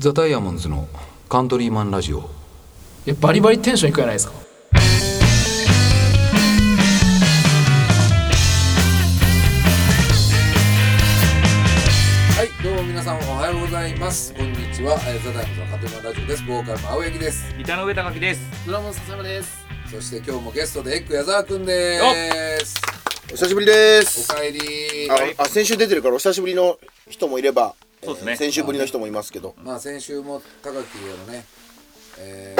ザ・ダイヤモンズのカントリーマンラジオいやバリバリテンションいくじゃないですか？はい、どうも皆さんおはようございます。こんにちは。えーザ・ダイヤモンズのカントリーマンラジオです。ボーカルの青柳です。板の上高木です。ドラム笹山ですそして今日もゲストでエッグ矢沢くんです。お久しぶりですおかえり。ああ先週出てるからお久しぶりの人もいればそうですね。えー先週ぶりの人もいますけど。まあ先週も高木へのね、え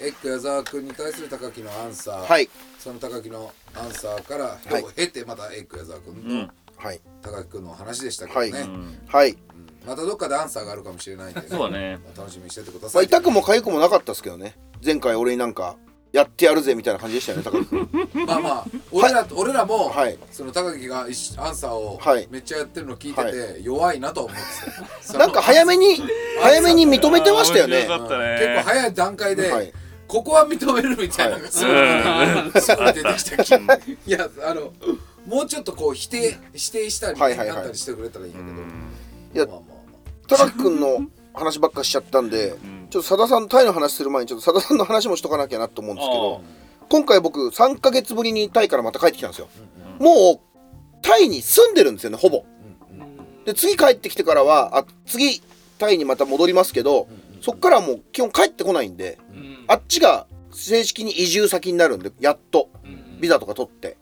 ー、エッグ矢沢くんに対する高木のアンサー、はい。その高木のアンサーから、はいを経てまたエッグ矢沢くん。とはい。高木くんの話でしたけどね。はい。うん。はい。またどっかでアンサーがあるかもしれないんで、ね、そうだね。まあ楽しみにしててくだまさい。あ痛くも痒くもなかったですけどね。前回俺になんかやってやるぜみたいな感じでしたよね 高木君。まあまあ俺ら,、俺らも、はい。その高木が一アンサーをはい。めっちゃやってるの聞いてて、は弱いなと思ってた。なんか早めに早めに認めてましたよね。面白かったね。結構早い段階で、はい。ここは認めるみたいなのがすごい、出てきた気いやあのもうちょっとこう否定否定したり、はいはいはい。なったりしてくれたらいいんやけど、いやまあまあま高木君の話ばっかしちゃったんでちょっとさださんタイの話する前にちょっとさださんの話もしとかなきゃなと思うんですけど今回僕3ヶ月ぶりにタイからまた帰ってきたんですよ。もうタイに住んでるんですよねほぼ。で次帰ってきてからはあ次タイにまた戻りますけどそっからはもう基本帰ってこないんであっちが正式に移住先になるんでやっとビザとか取って。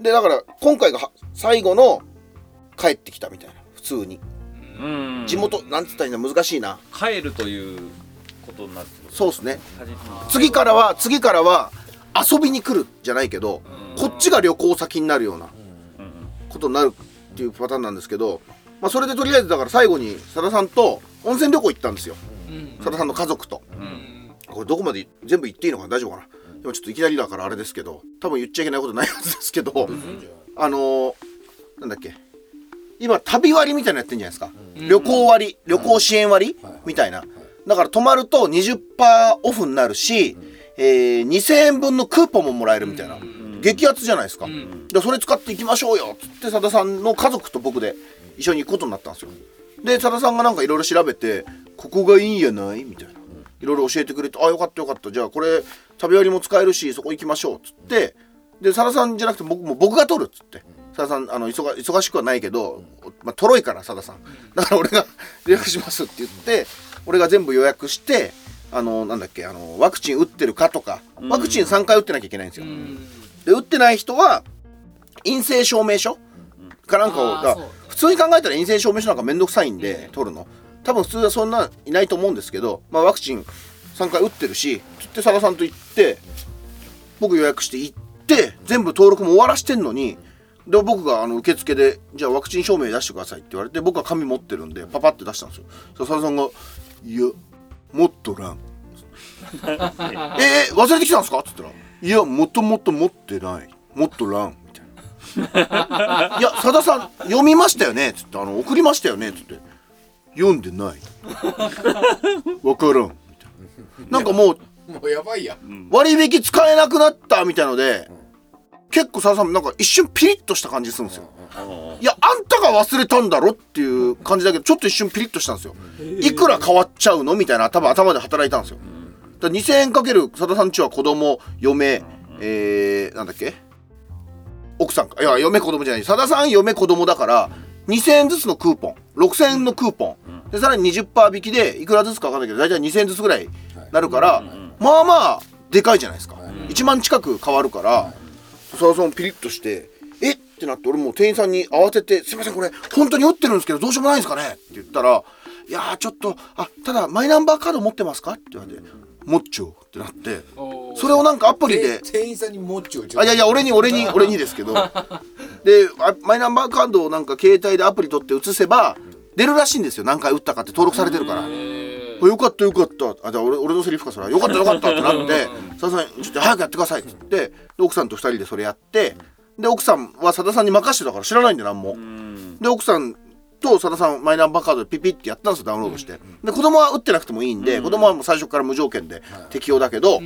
でだから今回がは最後の帰ってきたみたいな普通にうん。地元なんつったらいいんだ難しいな。帰るということになってる。そうですね。次からは次からは遊びに来るじゃないけどこっちが旅行先になるようなことになるっていうパターンなんですけど、まあ、それでとりあえずだから最後にさださんと温泉旅行行ったんですよ。さださんの家族と。これどこまで全部言っていいのかな？大丈夫かな？でもちょっといきなりだからあれですけど多分言っちゃいけないことないはずですけどあのー、なんだっけ？今旅割みたいなのやってんじゃないですか、旅行割旅行支援割、みたいな。だから泊まると20%オフになるし、えー2000円分のクーポンももらえるみたいな、激アツじゃないですか、でそれ使っていきましょうよっつってさださんの家族と僕で一緒に行くことになったんですよ。でさださんがなんかいろいろ調べてここがいいんやないみたいな。いろいろ教えてくれてあよかったよかった。じゃあこれ旅割りも使えるしそこ行きましょうっつって。でさださんじゃなくて僕も僕が取るっつってさださんあの忙忙しくはないけど、まあ、とろいからさださん。だから俺が予約しますって言って俺が全部予約してあのなんだっけあのワクチン打ってるかとかワクチン3回打ってなきゃいけないんですよ。で打ってない人は陰性証明書かなんかを普通に考えたら陰性証明書なんかめんどくさいんで取るの。多分普通はそんないないと思うんですけど、まあ、ワクチン3回打ってるしつって佐田さんと行って僕予約して行って全部登録も終わらしてんのにで僕があの受付で「じゃあワクチン証明出してください」って言われて僕は紙持ってるんでパパって出したんですよ。そしさんが「いやもっとらん」えー、忘れてきたんですか?」っつったら「いやもともと持ってない。もっとらん」みたいな「いやさださん読みましたよね」っつってあの「送りましたよね」っつって「読んでない」「わからん」みたいな。なんかもうもうやばいや、割引使えなくなったみたいので結構さださんなんか一瞬ピリッとした感じするんですよ。いやあんたが忘れたんだろっていう感じだけどちょっと一瞬ピリッとしたんですよ。いくら変わっちゃうのみたいな多分頭で働いたんですよ。だから2000円かけるさださんちは子供嫁えー、なんだっけ？奥さんか。いや嫁子供じゃない。さださん嫁子供だから2000円ずつのクーポン。6000円のクーポン。でさらに20%引きでいくらずつか分かんないけど大体2000円ずつぐらいなるから、まあまあでかいじゃないですか、1万近く変わるから、さださんピリッとして「え？っ?」てなって俺もう店員さんに慌てて「すいませんこれ本当に打ってるんですけどどうしようもないんですかね?」って言ったら「いやーちょっとあただマイナンバーカード持ってますか?」って言われて「持っちょう」ってなってそれをなんかアプリでで店員さんにもっちょあいやいや俺に俺に 俺にですけど であマイナンバーカードをなんか携帯でアプリ取って移せば出るらしいんですよ何回打ったかって登録されてるから。あよかったよかった。あじゃあ俺俺のセリフかそれは。よかったよかったってなってさださんちょっと早くやってくださいって言ってで奥さんと二人でそれやってで奥さんはさださんに任してたから知らないんで何も。で奥さんとさださんマイナンバーカードでピピってやったんですよダウンロードして。で子供は打ってなくてもいいんで子供はもう最初から無条件で適用だけど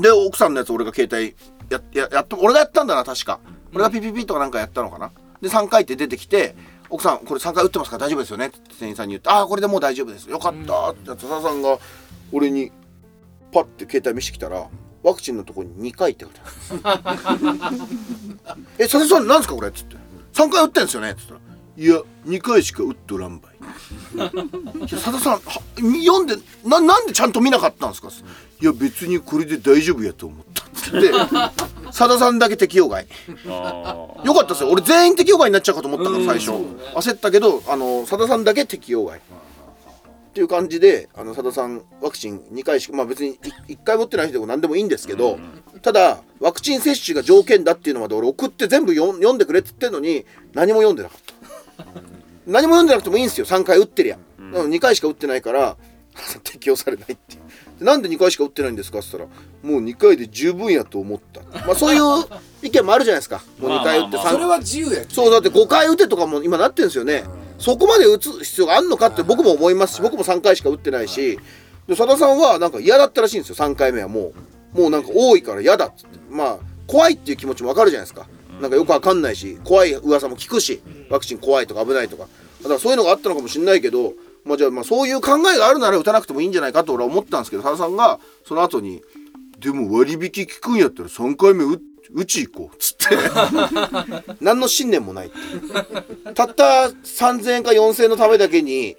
で奥さんのやつ俺が携帯やややっと俺がやったんだな確か。俺がピピピとかなんかやったのかな。で3回って出てきて奥さんこれ3回打ってますから大丈夫ですよね？って店員さんに言って「ああこれでもう大丈夫です。よかった」って佐田さんが俺にパッて携帯見せてきたらワクチンのところに2回って書いてある。え佐田さんなんですかこれ？っつって。3回打ってんですよね？っつったら「いや2回しか打っとらんばい」いや佐田さんは読んでななんでちゃんと見なかったんですか？いや別にこれで大丈夫やと思ったっつって佐田さんだけ適用外。あよかったですよ。俺全員適用外になっちゃうかと思ったから最初。焦ったけどあの佐田さんだけ適用外。っていう感じであの佐田さんワクチン2回しかまあ別に1回持ってない人でも何でもいいんですけどただワクチン接種が条件だっていうのまで俺送って全部読ん読んでくれっつってんのに何も読んでなかった何も読んでなくてもいいんですよ。3回打ってりゃ。でも2回しか打ってないから 適用されないっていう。でなんで2回しか打ってないんですか？って言ったらもう2回で十分やと思った。まあそういう意見もあるじゃないですか。もう2回打ってまあまあまあ。3それは自由やきそうだって5回打てとかも今なってるんですよね、そこまで打つ必要があるのかって僕も思いますし、僕も3回しか打ってないし、で佐田さんはなんか嫌だったらしいんですよ。3回目はもう。もうなんか多いから嫌だっつって。まあ怖いっていう気持ちもわかるじゃないですか。なんかよくわかんないし怖い噂も聞くしワクチン怖いとか危ないとか。だからそういうのがあったのかもしれないけどまあじゃあまあそういう考えがあるなら打たなくてもいいんじゃないかと俺は思ったんですけど佐田さんがその後に「でも割引効くんやったら3回目打うち行こう」っつって。何の信念もないたった3000円か4000円のためだけに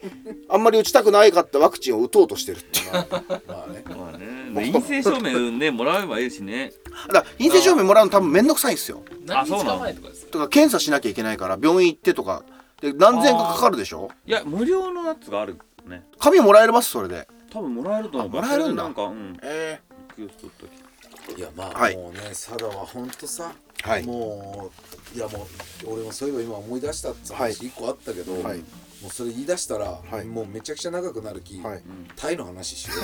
あんまり打ちたくないかったワクチンを打とうとしてるっていうだか まあねまあね陰性証明ねもらえばいいしね。ら陰性証明もらうの多分めんどくさいんですよ。何日か前とかですとか検査しなきゃいけないから病院行ってとかで何千円かかかるでしょ？いや無料のやつがあるね。紙もらえますそれで。多分もらえると思う。あもらえるんだ。なんかうん。え気を取っとき。いやまあ、はい。もうね佐田はほんとさ、はい。もういやもう俺もそういえば今思い出したって話一個あったけど、はい。もうそれ言い出したら、はい。もうめちゃくちゃ長くなる気、はい。タイの話しよう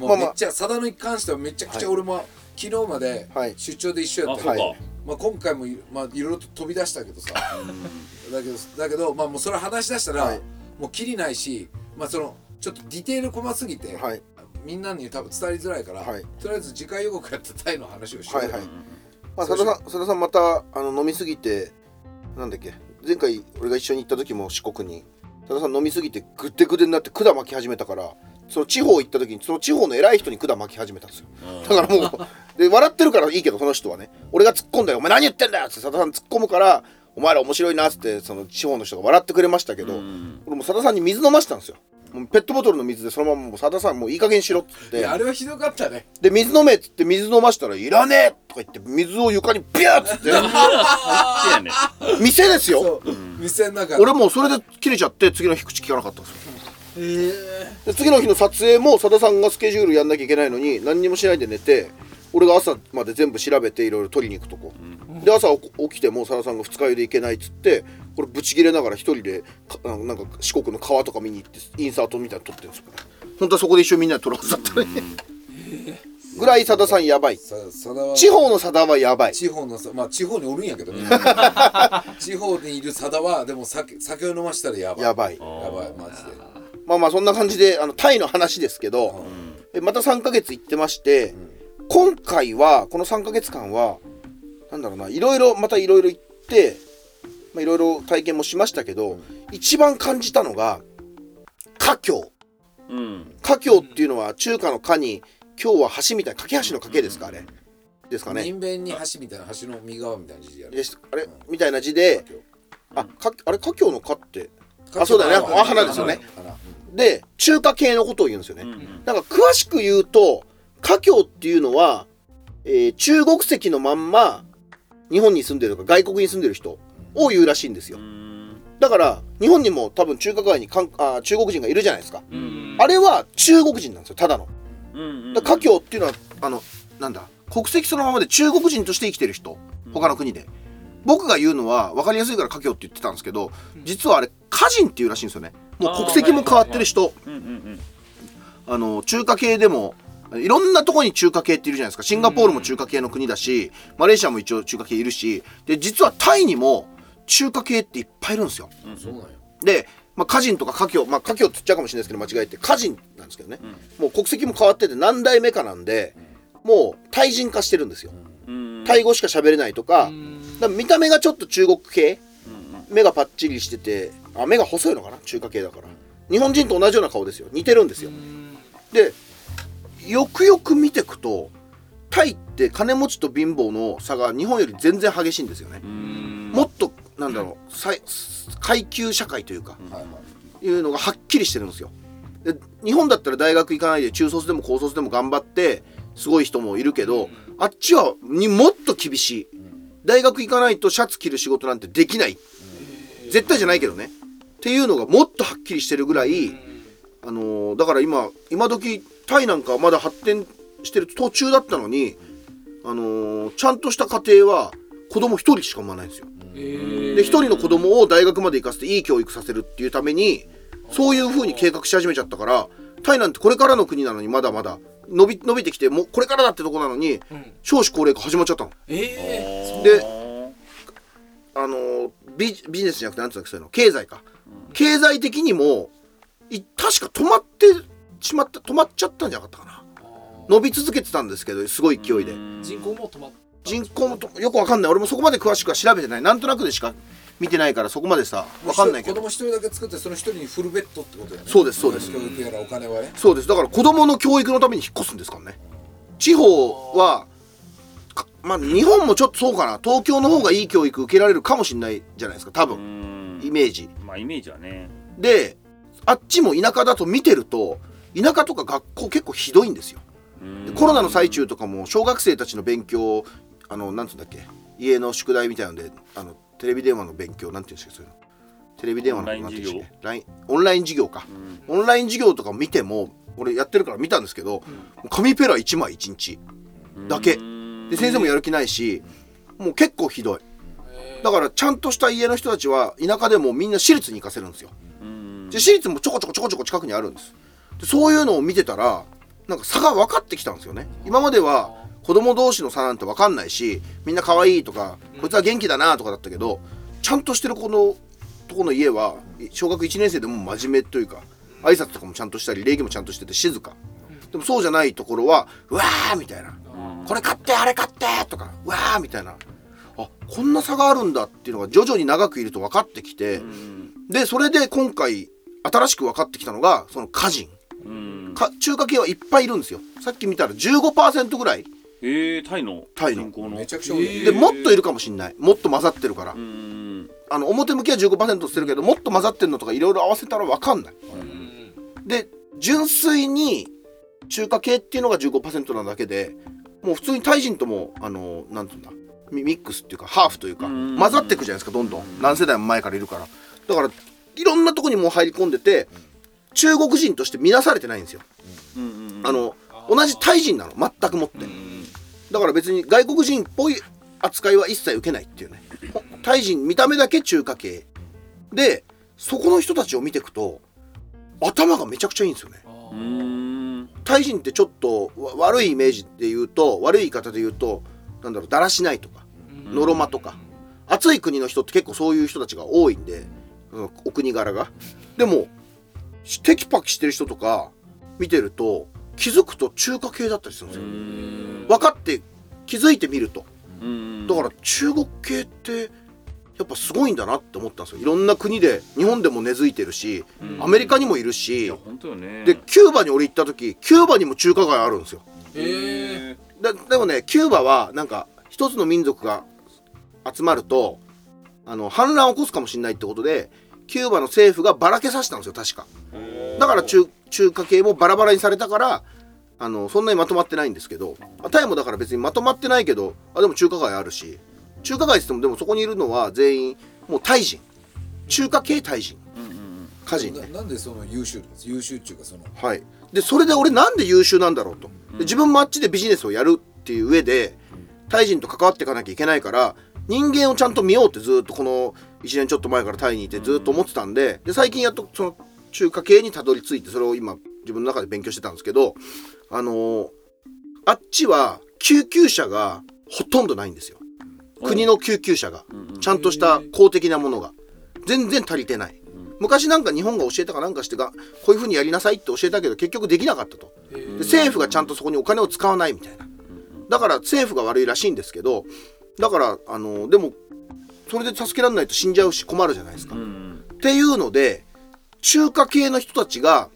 あまあ。うめっちゃ佐田のに関してはめちゃくちゃ俺も、昨日まではい。出張で一緒やった。けど、あそうか。まあ、今回もい,、まあ、いろいろと飛び出したけどさ。だけどだけど、まあ、もうそれ話し出したら、はい。もうきりないし、まあ、そのちょっとディテール細すぎて、はい。みんなに多分伝わりづらいから、はい。とりあえず次回予告やったタイの話をしようよ。はいはい。まあ、佐田さん佐田さんまたあの飲みすぎてなんだっけ？前回俺が一緒に行った時も四国に。佐田さん飲みすぎてぐってぐでになって管巻き始めたからその地方行った時にその地方の偉い人に管巻き始めたんですよ。だからもう で笑ってるからいいけどその人はね俺が突っ込んだよ「お前何言ってんだよ」って佐田さん突っ込むから「お前ら面白いな」っつってその地方の人が笑ってくれましたけど、俺も佐田さんに水飲ましたんですよ。ペットボトルの水でそのままもう佐田さんもういい加減にしろっつって。あれはひどかったね。で水飲めっつって水飲ましたら「いらねえ!」とか言って水を床にビューっつって。店ですよ。そう、店の中俺もうそれで切れちゃって次の日口聞かなかったんですよで次の日の撮影も佐田さんがスケジュールやんなきゃいけないのに何にもしないで寝て俺が朝まで全部調べていろいろ取りに行くとこ、で朝起起きても佐田さんが二日酔いで行けないっつってこれブチ切れながら一人でなんか四国の川とか見に行ってインサートみたいなの撮ってるんですよ。本当はそこで一緒にみんなで撮るはずだったのに、ぐらい佐田さんやばい。地方の佐田はやばい。地方のさまあ地方におるんやけどね。地方にいる佐田はでも酒酒を飲ましたらやばい。やばい。やばいマジでまあまあそんな感じであのタイの話ですけど、えまた3ヶ月行ってまして、今回はこの3ヶ月間はなんだろうないろいろまたいろいろ行ってまあいろいろ体験もしましたけど、一番感じたのが華僑。うん。華僑っていうのは中華の華に今日は橋みたいな架け橋の架けですかあれ。ですかね。人弁に橋みたいな橋の右側みたいな字であれみたいな字であかあれ華僑の華ってあそうだよねあ花ですよね。花で中華系のことを言うんですよね、うん。なんか詳しく言うと華僑っていうのは、えー中国籍のまんま日本に住んでるとか外国に住んでる人を言うらしいんですよ。うん。だから日本にも多分中華街にかんあ中国人がいるじゃないですか、うん。あれは中国人なんですよただの。華僑っていうのはあのなんだ国籍そのままで中国人として生きてる人他の国で。僕が言うのは分かりやすいから華僑って言ってたんですけど実はあれ華人っていうらしいんですよねもう国籍も変わってる人。うんうんあの中華系でもいろんなとこに中華系っているじゃないですか。シンガポールも中華系の国だし、マレーシアも一応中華系いるし。で実はタイにも中華系っていっぱいいるんですよ。そうなんよで、まあ、家人とか華僑まあ華僑って言っちゃうかもしれないですけど間違えて家人なんですけどね、もう国籍も変わってて何代目かなんでもうタイ人化してるんですよ。うん。タイ語しか喋れないとかだから見た目がちょっと中国系。目がパッチリしててあ目が細いのかな？中華系だから。日本人と同じような顔ですよ。似てるんですよ。でよくよく見てくとタイって金持ちと貧乏の差が日本より全然激しいんですよね。うん。もっとなんだろう階級社会というかいうのがはっきりしてるんですよ。で日本だったら大学行かないで中卒でも高卒でも頑張ってすごい人もいるけどあっちはにもっと厳しい。大学行かないとシャツ着る仕事なんてできない。絶対じゃないけどねっていうのがもっとはっきりしてるぐらいあのーだから今今時タイなんかまだ発展してる途中だったのにあのーちゃんとした家庭は子供一人しか産まないんですよ。で一人の子供を大学まで行かせていい教育させるっていうためにそういう風に計画し始めちゃったからタイなんてこれからの国なのにまだまだ伸び伸びてきてもうこれからだってとこなのに少子高齢化始まっちゃったの。えであのービビジネスじゃなくてなんていうんだっけそういうの経済か、経済的にもい確か止まってしまった止まっちゃったんじゃなかったかな。伸び続けてたんですけどすごい勢いで。人口も止まっ人口もとよくわかんない。俺もそこまで詳しくは調べてないなんとなくでしか見てないからそこまでさわかんないけど。子供一人だけ作ってその一人にフルベッドってことだよねそうですそうです。教育やらお金はね。そうです。だから子供の教育のために引っ越すんですからね。地方はかまあ日本もちょっとそうかな。東京の方がいい教育受けられるかもしれないじゃないですか多う分ん。イメージまあイメージはね。であっちも田舎だと見てると田舎とか学校結構ひどいんですよ。でコロナの最中とかも小学生たちの勉強あのなんつうんだっけ？家の宿題みたいなのであのテレビ電話の勉強なんていうんですかそういうの。テレビ電話のオンライン授業？オンライン授業か、オンライン授業とか見ても俺やってるから見たんですけど、紙ペラ1枚1日だけ。で先生もやる気ないしもう結構ひどいだからちゃんとした家の人たちは田舎でもみんな私立に行かせるんですよ。うん。で私立もちょこちょこちょこちょこ近くにあるんです。でそういうのを見てたらなんか差が分かってきたんですよね。今までは子供同士の差なんて分かんないしみんな可愛いとかこいつは元気だなとかだったけどちゃんとしてる子のとこの家は小学1年生でも真面目というか挨拶とかもちゃんとしたり礼儀もちゃんとしてて静か。でもそうじゃないところはうわーみたいな。これ買ってあれ買ってとかうわーみたいなあこんな差があるんだっていうのが徐々に長くいると分かってきて、でそれで今回新しく分かってきたのがその家人。うん。か中華系はいっぱいいるんですよ。さっき見たら15%ぐらい。えー、タイの？タイの。人口の？めちゃくちゃ多いね。でもっといるかもしんない。もっと混ざってるから、うんあの表向きは15%ってるけどもっと混ざってるのとかいろいろ合わせたら分かんない。で純粋に中華系っていうのが15%なだけでもう普通にタイ人ともあのなんていうんだ？ミミックスっていうかハーフというかうん。混ざっていくじゃないですかどんどん。何世代も前からいるから。だからいろんなとこにもう入り込んでて中国人として見なされてないんですよ。あの同じタイ人なの。全くもって。だから別に外国人っぽい扱いは一切受けないっていうね。ほタイ人見た目だけ中華系。でそこの人たちを見ていくと頭がめちゃくちゃいいんですよね。タイ人ってちょっとわ悪いイメージで言うと悪い言い方で言うとなんだろうだらしないとかのろまとか。暑い国の人って結構そういう人たちが多いんでうんお国柄が。でもしテキパキしてる人とか見てると気づくと中華系だったりするんですよ。分かって気づいてみると。うん。だから中国系ってやっぱすごいんだなって思ったんですよ。いろんな国で日本でも根付いてるしアメリカにもいるいしね。でキューバに俺行った時キューバにも中華街あるんですよえででもねキューバはなんか一つの民族が集まるとあの反乱を起こすかもしれないってことでキューバの政府がばらけさせたんですよ確か。だから中中華系もバラバラにされたからあのそんなにまとまってないんですけどあタイもだから別にまとまってないけどあでも中華街あるし中華街って言ってもでもそこにいるのは全員もうタイ人。中華系タイ人家人ね。ななんでその優秀です？優秀っていうかその。はい、でそれで俺なんで優秀なんだろうと。で自分もあっちでビジネスをやるっていう上でタイ人と関わっていかなきゃいけないから人間をちゃんと見ようってずっとこの1年ちょっと前からタイにいてずっと思ってたんでで最近やっとその中華系にたどり着いてそれを今自分の中で勉強してたんですけどあのーあっちは救急車がほとんどないんですよ。国の救急車が。ちゃんとした公的なものが。全然足りてない昔なんか日本が教えたかなんかしてがこういうふうにやりなさいって教えたけど結局できなかったと。で政府がちゃんとそこにお金を使わないみたいな。だから政府が悪いらしいんですけどだからあのでもそそれで助けられないと死んじゃうし困るじゃないですか、うんっていうので中華系の人たちが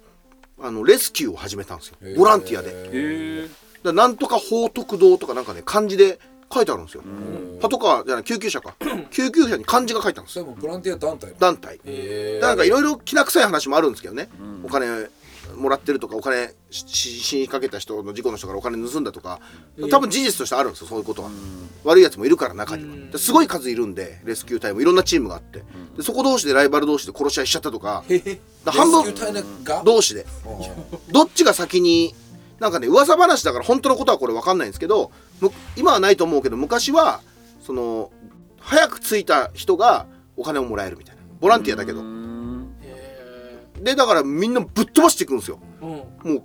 あのレスキューを始めたんですよ。ボランティアで。だなんとか報徳堂とかなんかね漢字で書いてあるんですよ、パトカーじゃない救急車か。救急車に漢字が書いてあるんですよ。それもボランティア団体。団体。へなんかいろいろきな臭い話もあるんですけどね、お金もらってるとかお金死にかけた人の事故の人からお金盗んだとか。多分事実としてあるんですよそういうことは、悪いやつもいるから中には、ですごい数いるんでレスキュー隊もいろんなチームがあって、でそこ同士でライバル同士で殺し合いしちゃったとか。半分同士で。うんどっちが先になんかね噂話だから本当のことはこれ分かんないんですけどむ今はないと思うけど昔はその早く着いた人がお金をもらえるみたいな。ボランティアだけど。でだからみんなぶっ飛ばしていくんですよ。ーうん。もう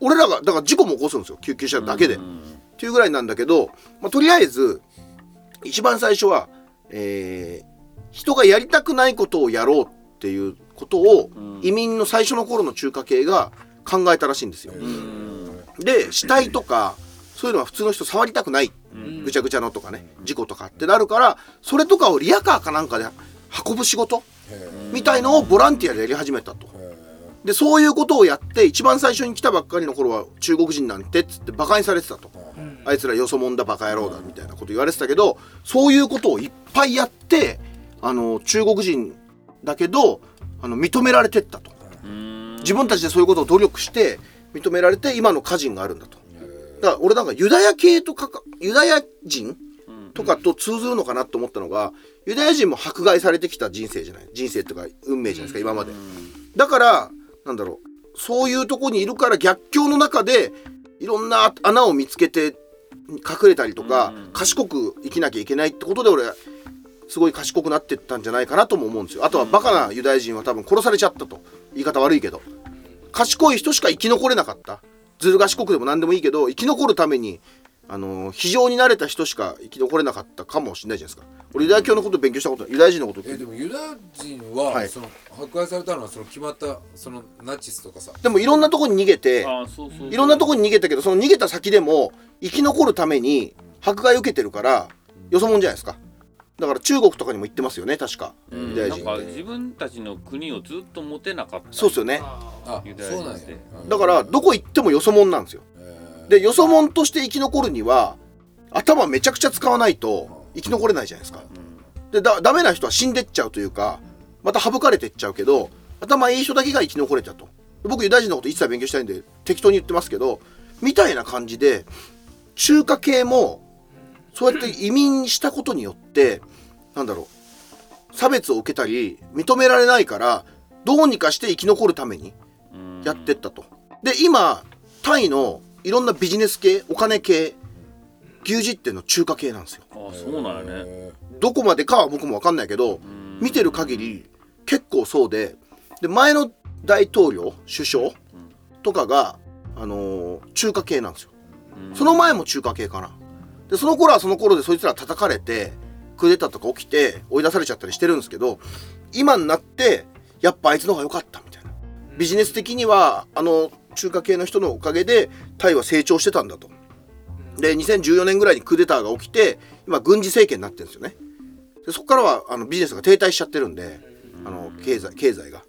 俺らがだから事故も起こすんですよ。救急車だけで、っていうぐらいなんだけど、まあ、とりあえず一番最初は、えー人がやりたくないことをやろうっていうことを、ん。移民の最初の頃の中華系が考えたらしいんですよ。で死体とかそういうのは普通の人触りたくない、ぐちゃぐちゃのとかね事故とかってなるからそれとかをリヤカーかなんかで運ぶ仕事みたいのをボランティアでやり始めたと。でそういうことをやって一番最初に来たばっかりの頃は中国人なんてっつってバカにされてたと、あいつらよそもんだバカ野郎だみたいなこと言われてたけどそういうことをいっぱいやってあの中国人だけどあの認められてったと。うん。自分たちでそういうことを努力して認められて今の家人があるんだと。だから俺なんかユダヤ系とかかユダヤ人とかと通ずるのかなと思ったのがユダヤ人も迫害されてきた人生じゃない？人生っていうか運命じゃないですか今まで。だからなんだろうそういうとこにいるから逆境の中でいろんな穴を見つけて隠れたりとか賢く生きなきゃいけないってことで俺すごい賢くなってったんじゃないかなとも思うんですよ。あとはバカなユダヤ人は多分殺されちゃったと。言い方悪いけど賢い人しか生き残れなかった。ずる賢くでも何でもいいけど生き残るためにあのー非常に慣れた人しか生き残れなかったかもしれないじゃないですか。俺ユダヤ教のこと勉強したことユダヤ人のことえでもユダヤ人は、はい。その迫害されたのはその決まったそのナチスとかさ。でもいろんなとこに逃げてあそうそうそう。いろんなとこに逃げたけどその逃げた先でも生き残るために迫害を受けてるからよそもんじゃないですかだから中国とかにも行ってますよね確か。うん。ユダヤ人なんか自分たちの国をずっと持てなかった。そうっすよね。あユダヤ人って。うんだからどこ行ってもよそもんなんですよ。えー。でよそもんとして生き残るには頭めちゃくちゃ使わないと生き残れないじゃないですか。でだダメな人は死んでっちゃうというかまた省かれてっちゃうけど頭いい人だけが生き残れたと。僕ユダヤ人のこと一切勉強したいんで適当に言ってますけどみたいな感じで中華系もそうやって移民したことによってなんだろう差別を受けたり認められないからどうにかして生き残るためにうんやってったと。で今タイのいろんなビジネス系お金系牛耳ってんの中華系なんですよ。あそうなんやねえどこまでかは僕も分かんないけど見てる限り結構そうでで前の大統領首相とかが、あのー中華系なんですよ。その前も中華系かな。でその頃はその頃でそいつら叩かれてクーデターとか起きて追い出されちゃったりしてるんですけど今になってやっぱあいつの方が良かったみたいな。ビジネス的にはあの中華系の人のおかげでタイは成長してたんだと。で2014年ぐらいにクーデターが起きて今軍事政権になってるんですよね。でそこからはあのビジネスが停滞しちゃってるんであの経済経済が。だ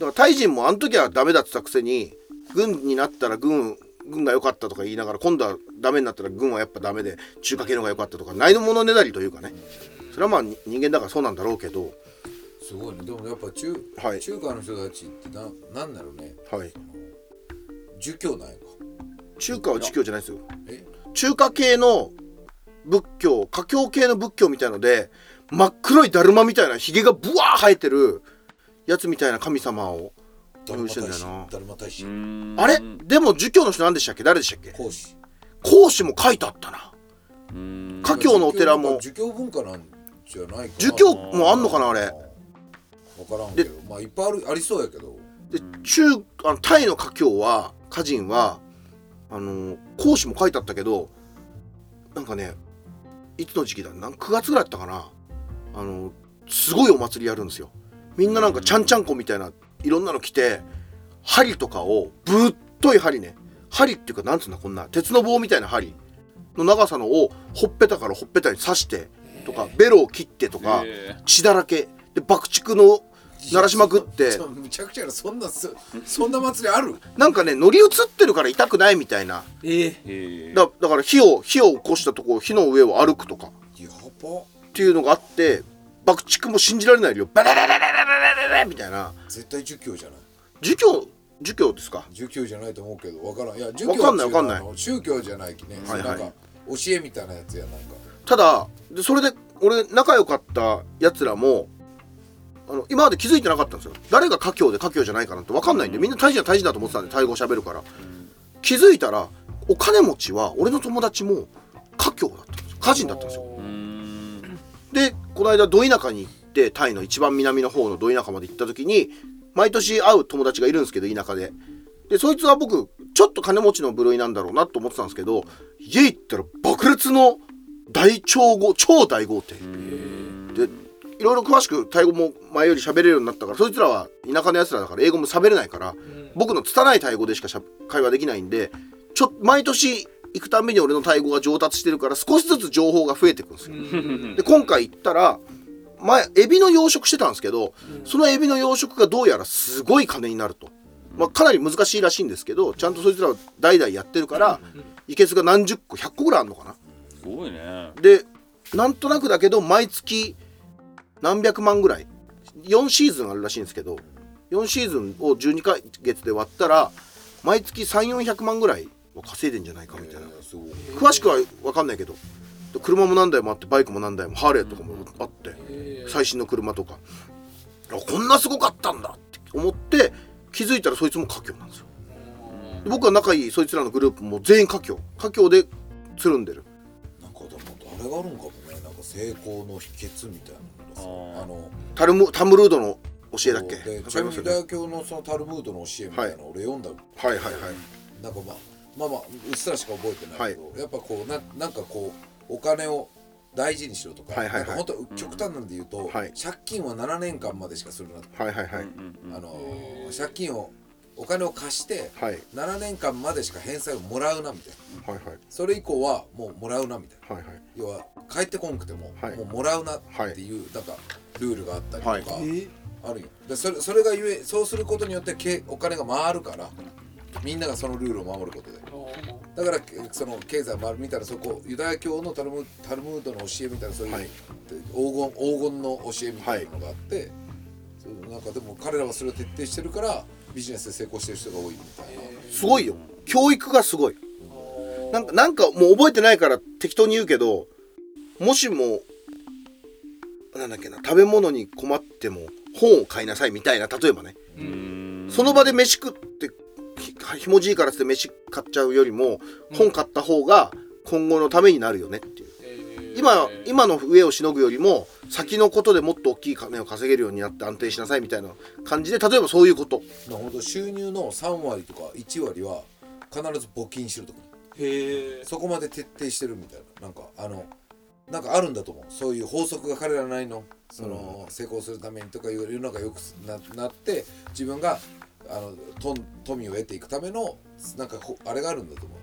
からタイ人もあの時はダメだって言ったくせに軍になったら軍軍が良かったとか言いながら今度はダメになったら軍はやっぱダメで中華系の方が良かったとかないのものねだりというかね。それはまあに人間だからそうなんだろうけど。すごいね。でもやっぱ中,、はい。中華の人たちってななんだろうね。はい。儒教なんやか。中華は儒教じゃないですよ。え？中華系の仏教華僑系の仏教みたいので真っ黒いだるまみたいなひげがブワー生えてるやつみたいな神様をダルマしてん大使だよな。ダルマ大使。うん。あれ？でも儒教の人何でしたっけ？誰でしたっけ？講師孔子も書いてあったな。うん。華僑のお寺も。儒教文化なんじゃないかな。儒教もあんのかなあれ？分からんけど。まあいっぱいあるありそうやけど。で中あのタイの華僑は歌人はあの講師も書いてあったけどなんかねいつの時期だ？なん9月ぐらいだったかな。あのすごいお祭りやるんですよ。みんななんかちゃんちゃんこみたいないろんなの着て針とかをぶっとい針ね。針っていうかなんつうんだこんな鉄の棒みたいな針の長さのをほっぺたからほっぺたに刺してとかベロを切ってとかへ血だらけ。で爆竹の鳴らしまくって。むちゃくちゃそんなそそんな祭りあるなんかね乗り移ってるから痛くないみたいなええだだから火を火を起こしたとこ火の上を歩くとかやばっていうのがあって爆竹も信じられない量。バラララララララララみたいな絶対儒教じゃない儒教儒教ですか儒教じゃないと思うけどわからんいや儒教かんないわかんない宗教じゃないきね、はいはいなんか教えみたいなやつやなんかただでそれで俺仲良かったやつらもあの今まで気づいてなかったんですよ誰が家教で家教じゃないかなんて分かんないんでみんな大事な大事だと思ってたんでタイ語喋るから気づいたらお金持ちは俺の友達も家教だったんですよ家人だったんですよでこの間ど田舎に行ってタイの一番南の方のど田舎まで行った時に毎年会う友達がいるんですけど田舎で。でそいつは僕ちょっと金持ちの部類なんだろうなと思ってたんですけど家行ったら爆裂の大超豪超大豪邸。でいろいろ詳しくタイ語も前より喋れるようになったからそいつらは田舎のやつらだから英語も喋れないから僕の拙いタイ語でしか会話できないんでちょ毎年行くたんびに俺のタイ語が上達してるから少しずつ情報が増えていくんですよ。で今回行ったら前エビの養殖してたんですけど、そのエビの養殖がどうやらすごい金になると、まあ、かなり難しいらしいんですけどちゃんとそいつらは代々やってるからいけすが何十個100個ぐらいあるのかな。すごいね。でなんとなくだけど毎月何百万ぐらい。4シーズンあるらしいんですけど4シーズンを12ヶ月で割ったら毎月3400万ぐらいは稼いでんじゃないかみたいな。詳しくは分かんないけどで車も何台もあってバイクも何台もハーレーとかもあって最新の車とか。あこんなすごかったんだって思って気づいたらそいつも家教なんですよ。で僕は仲いいそいつらのグループも全員家教家教でつるんでる。なんかでもあれがあるんかもね。なんか成功の秘訣みたいなのがさあのタルムタムルードの教えだっけ？でね。チャミユダヤ教のそのタルムードの教えみたいなの俺読んだ。はい。はい。はい。なんかまあまあまあうっすらしか覚えてないけど、やっぱこうななんかこうお金を大事にしろとか,、はいはいはい。なんか本当極端なんで言うと、はい。借金は7年間までしかするなと、はいはいはい。あのー借金をお金を貸してはい。7年間までしか返済をもらうなみたいな。はいはい。それ以降はもうもらうなみたいな。はいはい。要は帰ってこんくても、はい。もうもらうなっていう、なんかルールがあったりとか、はい。あるよでそれそれがゆえそうすることによってけお金が回るからみんながそのルールを守ることでだからけその経済回るみたいなそこユダヤ教のタルムタルムードの教えみたいなそういう、はい。黄金黄金の教えみたいなのがあって、そうなんかでも彼らはそれを徹底してるからビジネスで成功してる人が多いみたいな、すごいよ。教育がすごい。なんかなんかもう覚えてないから適当に言うけどもしもなんだっけな食べ物に困っても本を買いなさいみたいな例えばね。その場で飯食ってひひもじいからって飯買っちゃうよりも本買った方が今後のためになるよねっていう。今今の上をしのぐよりも先のことでもっと大きい金を稼げるようになって安定しなさいみたいな感じで例えばそういうこと。まあ本当収入の3割とか1割は必ず募金しろとかへえそこまで徹底してるみたいな。なんかあのなんかあるんだと思う。そういう法則が彼らなりの。その、成功するためにとかいう世の中よくななって自分があのと富を得ていくためのなんかほあれがあるんだと思う。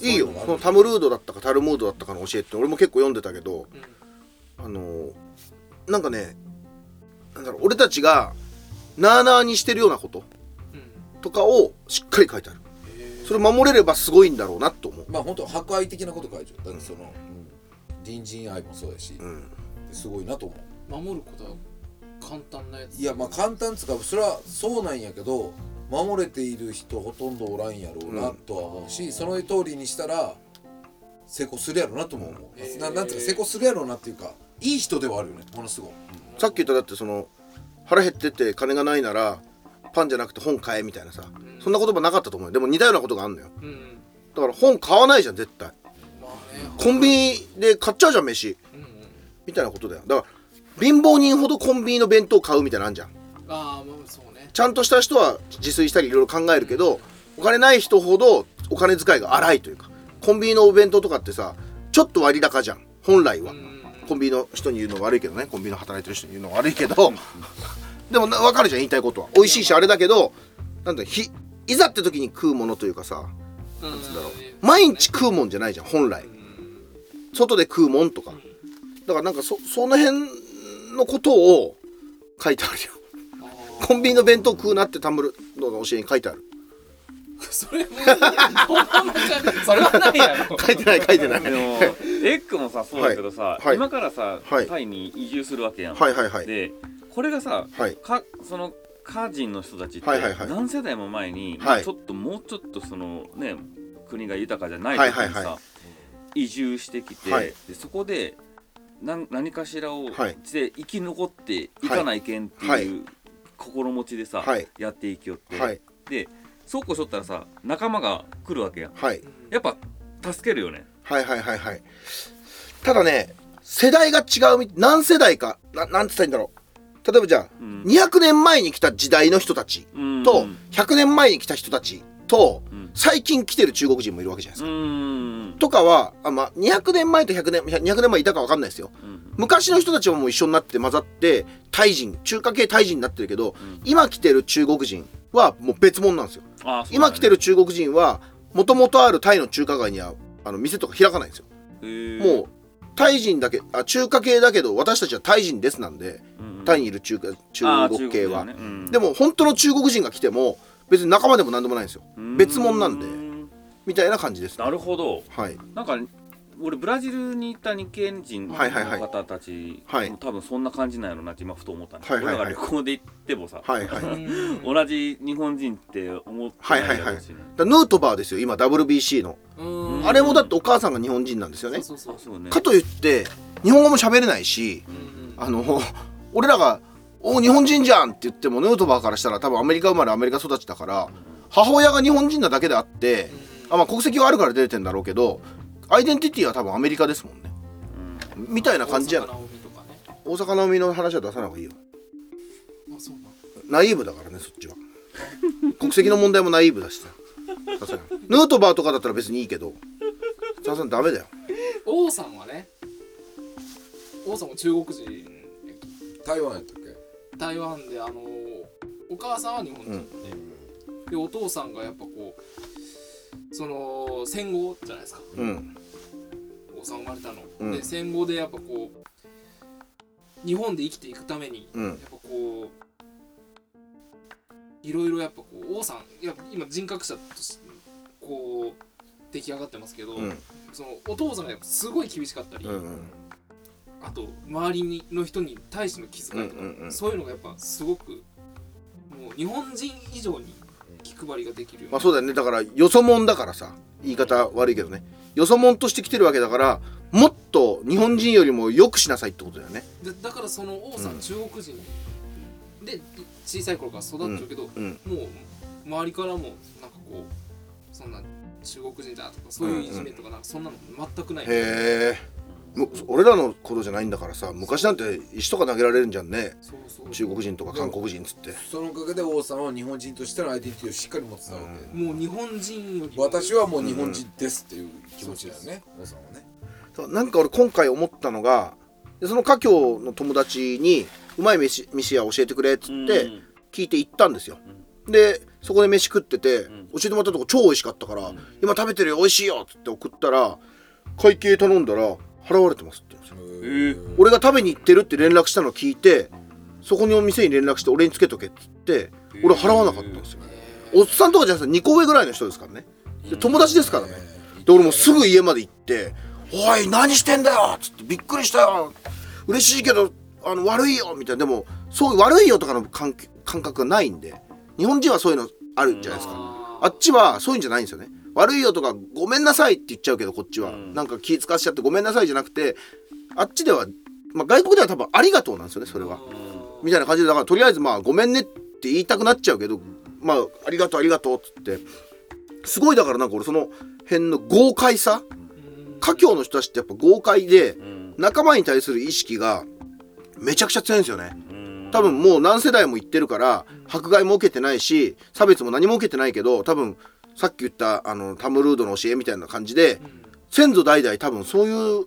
いいよ。そううのタムルードだったかタルムードだったかの教えって俺も結構読んでたけど、あのーなんかねなんだろう俺たちがなあなあにしてるようなこととかをしっかり書いてある。それ守れればすごいんだろうなと思う、まあ本当博愛的なこと書いてあるだからその、うん、隣人愛もそうだし、うん、すごいなと思う。守ることは簡単なやつ。いやまあ簡単っつうかそれはそうなんやけど守れている人ほとんどおらんやろうなとは思うし、その通りにしたら成功するやろうなとも思う、ななんつうか成功するやろうなっていうかいい人ではあるよねものすごい、さっき言っただってその腹減ってて金がないならパンじゃなくて本買えみたいなさ、そんな言葉なかったと思うよ。でも似たようなことがあるのよ。うん。だから本買わないじゃん絶対。まあね。コンビニで買っちゃうじゃん飯。うんうん。みたいなことだよ。だから貧乏人ほどコンビニの弁当買うみたいなのあんじゃん。ああまあそうね。ちゃんとした人は自炊したりいろいろ考えるけどお金ない人ほどお金遣いが荒いというかコンビニのお弁当とかってさちょっと割高じゃん。本来は。うん。コンビニの人に言うのは悪いけどね。コンビニの働いてる人に言うのは悪いけど。でもな分かるじゃん言いたいことは。美味しいしあれだけどなんだひいざって時に食うものというかさうんだろう。毎日食うもんじゃないじゃん本来。外で食うもんとか。だからなんかそその辺のことを書いてあるよ。コンビニの弁当食うなってタムルの教えに書いてある。それもそれはないやろ書いてない書いてないでもエッグもさそうだけどさ、はい今からさ、はいタイに移住するわけやん、はいはいはいでこれがさはいかその家人の人たちってはいはいはい何世代も前に、はいちょっともうちょっとそのね国が豊かじゃない時にさ、はいはいは移住してきて、はいでそこで何何かしらをはい。して生き残っていかないけんっていう、はい。心持ちでさ、はい。やっていきよって、はい。でそうこうしとったらさ仲間が来るわけやん。はい。やっぱ助けるよね。はいはいはいはい。ただね世代が違うみ何世代かななんて言ったらいいんだろう。例えばじゃあ、うん。200年前に来た時代の人たちうん。と、100年前に来た人たちと、うん。最近来てる中国人もいるわけじゃないですうか、んとかはあ、まあ、200年前と100年200年前いたか分かんないですよ。うん。昔の人たちももう一緒になって混ざってタイ人中華系タイ人になってるけど、ん。今来てる中国人はもう別物なんですよ。ね。今来てる中国人はもともとあるタイの中華街にはあの店とか開かないんですよ。もうタイ人だけあ中華系だけど私たちはタイ人ですなんでうんタイにいる中華あ中ー国系は、ね。うん。でも本当の中国人が来ても別に仲間でも何でもないんですよ。別物なんで。うみたいな感じですね。なるほど。はい。なんか俺ブラジルに行った日系人のはいはいはい。方たちはい。も多分そんな感じなんやろなって今ふと思ったんですはいはいはい。俺らが旅行で行ってもさ。はいはい同じ日本人って思ってないやろうしねらヌートバーですよ今 WBC の。うん。あれもだってお母さんが日本人なんですよね。そうそうそうそう。ねかといって日本語も喋れないしうんあの俺らが「お日本人じゃん!」って言ってもヌートバーからしたら多分アメリカ生まれアメリカ育ちだから母親が日本人なだけであってあまあ国籍はあるから出てんだろうけどアイデンティティは多分アメリカですもんね。みたいな感じやな大阪直美とかね。大阪なおみの話は出さない方がいいよ。あそうなんナイーブだからねそっちは。国籍の問題もナイーブだしさ。さすがに。ヌートバーとかだったら別にいいけど。さすがにダメだよ。王さんはね王さんも中国人台湾やったっけ？台湾であのお母さんは日本人で、でお父さんがやっぱこうその戦後じゃないですか。うん。王さん生まれたの、うん。で戦後でやっぱこう日本で生きていくためにうん。やっぱこういろいろやっぱこう王さんいや今人格者としてこう出来上がってますけど、うん。そのお父さんがやっぱすごい厳しかったり、うんうん。あと周りにの人に対しての気遣いとか、うんうんうんそういうのがやっぱすごくもう日本人以上に気配りができるようなまあそうだよね。だからよそもんだからさ言い方悪いけどね。よそもんとして来てるわけだからもっと日本人よりも良くしなさいってことだよね。でだからその王さん、うん。中国人。で小さい頃から育ってるけど、うんもう周りからもなんかこうそんな中国人だとかそういういじめとかなんかそんなの全くない、へえむ俺らの頃じゃないんだからさ昔なんて石とか投げられるんじゃんね。そうそう。中国人とか韓国人っつって。そのおかげで王さんは日本人としてのアイデンティティをしっかり持ってたわけ、もう日本人よりも。私はもう日本人ですっていう気持ちだよね、王さんはね。そうなんか俺今回思ったのがでその華僑の友達にうまい飯飯屋教えてくれっつってうん。聞いて行ったんですよ、でそこで飯食ってて、ん。教えてもらったとこ超美味しかったから、今食べてるよ美味しいよっつって送ったら会計頼んだら払われてますって言うんですよ。えー。俺が食べに行ってるって連絡したのを聞いてそこにお店に連絡して俺につけとけっつって俺払わなかったんですよ。おっさんとかじゃなくて2個上ぐらいの人ですからね。で友達ですからね。で俺もすぐ家まで行って「おい何してんだよ!」っつって「びっくりしたよ。嬉しいけどあの悪いよ」みたいな。でもそういう悪いよとかの感感覚がないんで日本人はそういうのあるじゃないですか。ああっちはそういうんじゃないんですよね悪いよとかごめんなさいって言っちゃうけどこっちは、うん。なんか気使わしちゃってごめんなさいじゃなくてあっちでは、まあ、外国では多分ありがとうなんですよねそれは。みたいな感じでだからとりあえずまあごめんねって言いたくなっちゃうけどまあありがとうありがとうっつって。すごいだからなんか俺その辺の豪快さ華僑の人たちってやっぱ豪快でうん。仲間に対する意識がめちゃくちゃ強いんですよね。うん。多分もう何世代も行ってるから迫害も受けてないし差別も何も受けてないけど多分さっき言ったあのタムルードの教えみたいな感じで先祖代々多分そういう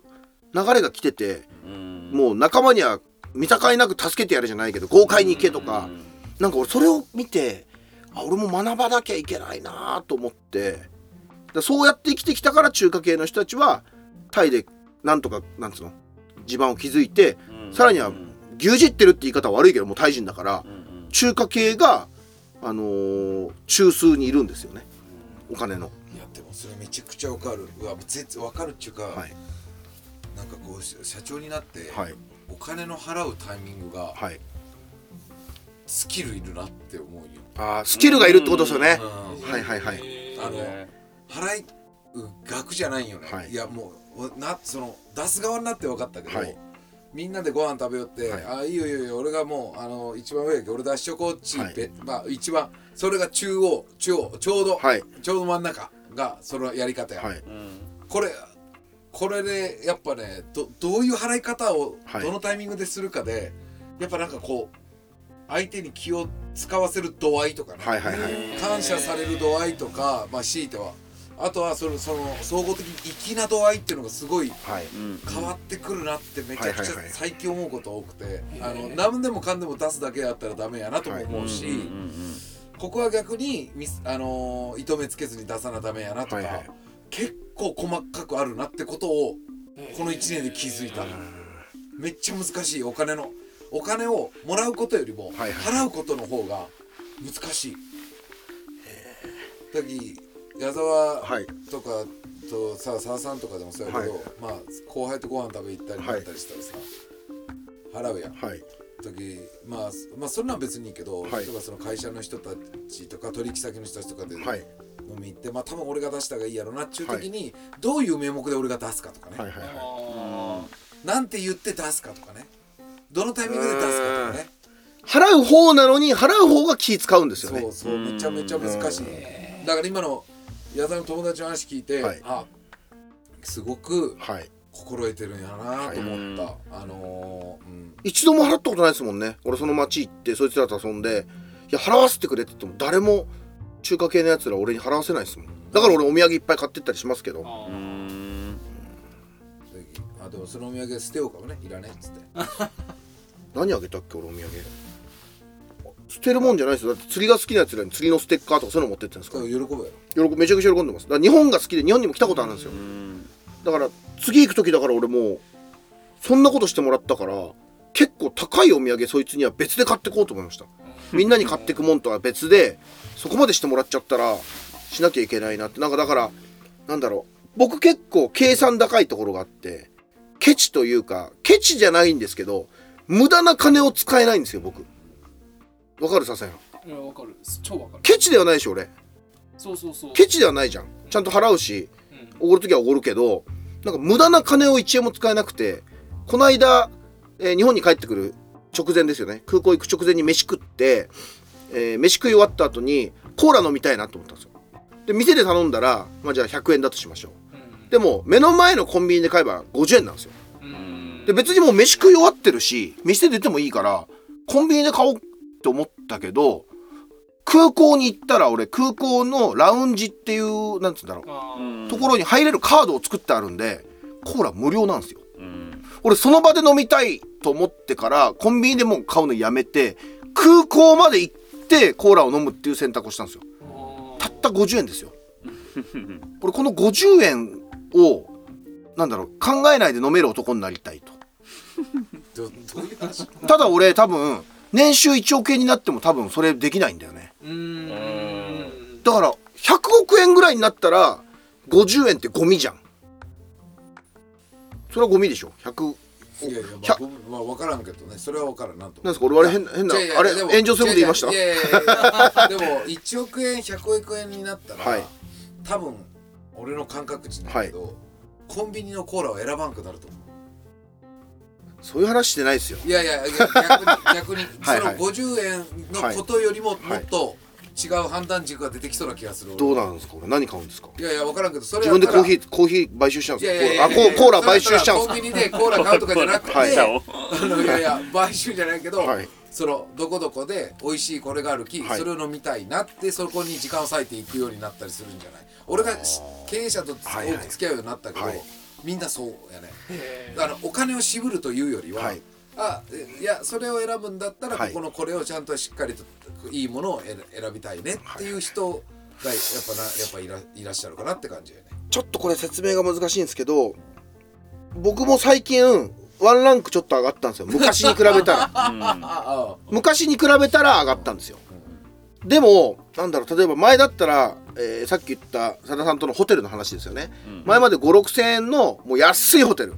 流れが来ててうん。もう仲間には見境なく助けてやるじゃないけど豪快に行けとか。なんか俺それを見てあ俺も学ばなきゃいけないなと思って。だそうやって生きてきたから中華系の人たちはタイでなんとかなんつうの地盤を築いてうん。さらにはうん牛耳ってるって言い方は悪いけどもうタイ人だからうん。中華系があのー中枢にいるんですよねお金の。いやでもそれめちゃくちゃわかる。うわ全然わかるっちゅうか、はい。なんかこうし社長になって、はい。お金の払うタイミングがはい。スキルいるなって思うよ、あースキルがいるってことですよね。うん。はいはいはい。あの払い額じゃないよね、はい。い、やもうなその出す側になって分かったけど、はいみんなでご飯食べよって、はい。あいいよいいよいいよ。俺がもうあの一番上やけど俺出しちょこうっち、はい。べまあ一番それが中央中央ちょうど、はい。ちょうど真ん中がそのやり方や、はい。うんこれこれでやっぱねどどういう払い方をはい。どのタイミングでするかで、やっぱなんかこう相手に気を使わせる度合いとかね、はいはいはい。感謝される度合いとかまあ強いてはあとはそのその総合的に粋な度合いっていうのがすごい変わってくるなってめちゃくちゃはいはいはい最近思うこと多くて、あの何でもかんでも出すだけやったらダメやなとも思うし、ここは逆にミス、あのー糸目つけずに出さなダメやなとか、はいはい。結構細かくあるなってことをこの1年で気づいた。めっちゃ難しいお金のお金をもらうことよりもはいはい。払うことの方が難しい。だき矢沢はい。とかとさ澤さんとかでもそうやけど、はい。まあ後輩とご飯食べ行ったりはいだったりしたらさ、払うやん。はい。時まあまあそんなん別にいいけど、はい。例えばその会社の人たちとか取引先の人たちとかではい。飲み行って、まあ多分俺が出した方がいいやろなっちゅう時に、どういう名目で俺が出すかとかね、はいはいはい。あなんて言って出すかとかね。どのタイミングで出すかとかね。払う方なのに払う方が気使うんですよね。そうそう。めちゃめちゃ難しい。だから今の矢沢の友達の話聞いて、はい。あすごくはい。心得てるんやなと思った、あのーうん。一度も払ったことないですもんね。俺その町行ってそいつらと遊んで「いや払わせてくれ」って言っても誰も中華系のやつら俺に払わせないですもん。だから俺お土産いっぱい買ってったりしますけど。あうーんあでもそのお土産捨てようかもね。いらねっつって。何あげたっけ俺お土産捨てるもんじゃないですよ。だって釣りが好きなやつらに釣りのステッカーとかそういうの持ってってるんですから。喜ぶやろ喜ぶめちゃくちゃ喜んでます。だから日本が好きで日本にも来たことあるんですよ。うん。だから次行く時だから俺もうそんなことしてもらったから結構高いお土産そいつには別で買ってこうと思いました。みんなに買ってくもんとは別でそこまでしてもらっちゃったらしなきゃいけないなって。なんかだからなんだろう。僕結構計算高いところがあってケチというかケチじゃないんですけど無駄な金を使えないんですよ僕わかるささやんいやわかる。超わかる。ケチではないでしょ俺。そうそうそう。ケチではないじゃん。ちゃんと払うしうん。おごる時はおごるけどなんか無駄な金を1円も使えなくてこの間、えー日本に帰ってくる直前ですよね。空港行く直前に飯食って、えー飯食い終わった後にコーラ飲みたいなと思ったんですよ。で店で頼んだら、まあ、じゃあ100円だとしましょう。でも目の前のコンビニで買えば50円なんですよ。うん。で別にもう飯食い終わってるし店で出てもいいからコンビニで買おうって思ったけど空港に行ったら俺空港のラウンジっていうなんつうんだろうところに入れるカードを作ってあるんでコーラ無料なんですよ。うん。俺その場で飲みたいと思ってからコンビニでもう買うのやめて空港まで行ってコーラを飲むっていう選択をしたんですよ。あたった50円ですよ。俺この50円をなんだろう考えないで飲める男になりたいと。ただ俺多分年収1億円になっても多分それできないんだよね。だから100億円ぐらいになったら50円ってゴミじゃん。それはゴミでしょ？100いやいや、まあ、僕まあ分からんけどね。それは分からんなんとなんですか？俺あれ変な変ないやいやあれでも炎上すること言いました？いやいやいやでも1億円100億円になったら、はい。多分俺の感覚値なんだけど、コンビニのコーラを選ばんくなると思うそういう話してないですよ。いやいや逆に逆に はいはい。その50円のことよりももはい。っと違う判断軸が出てきそうな気がする、どうなんですか？俺何買うんですか？いやいや分からんけどそれ自分でコーヒーーコーヒー買収しちゃうんいですか？あコーコーラ買収しちゃうんコンビですニでコーラ買うとかじゃなくて、はい。あのいやいや買収じゃないけど、かはい。そのどこどこで美味しいこれがあるき、はい。それを飲みたいなってそこに時間を割いていくようになったりするんじゃない？俺がし経営者と多はいはい。く付き合うようになったけど、はいみんなそうやね。へだからお金を渋るというよりは、はい。あいやそれを選ぶんだったら、はい。ここのこれをちゃんとしっかりといいものを選選びたいねっていう人がやっぱなやっぱいらいらっしゃるかなって感じよね。ちょっとこれ説明が難しいんですけど僕も最近ワンランクちょっと上がったんですよ。昔に比べたら。あ あ昔に比べたら上がったんですよでもなんだろう例えば前だったら、えーさっき言った佐田さんとのホテルの話ですよね、前まで5 6千円のもう安いホテル。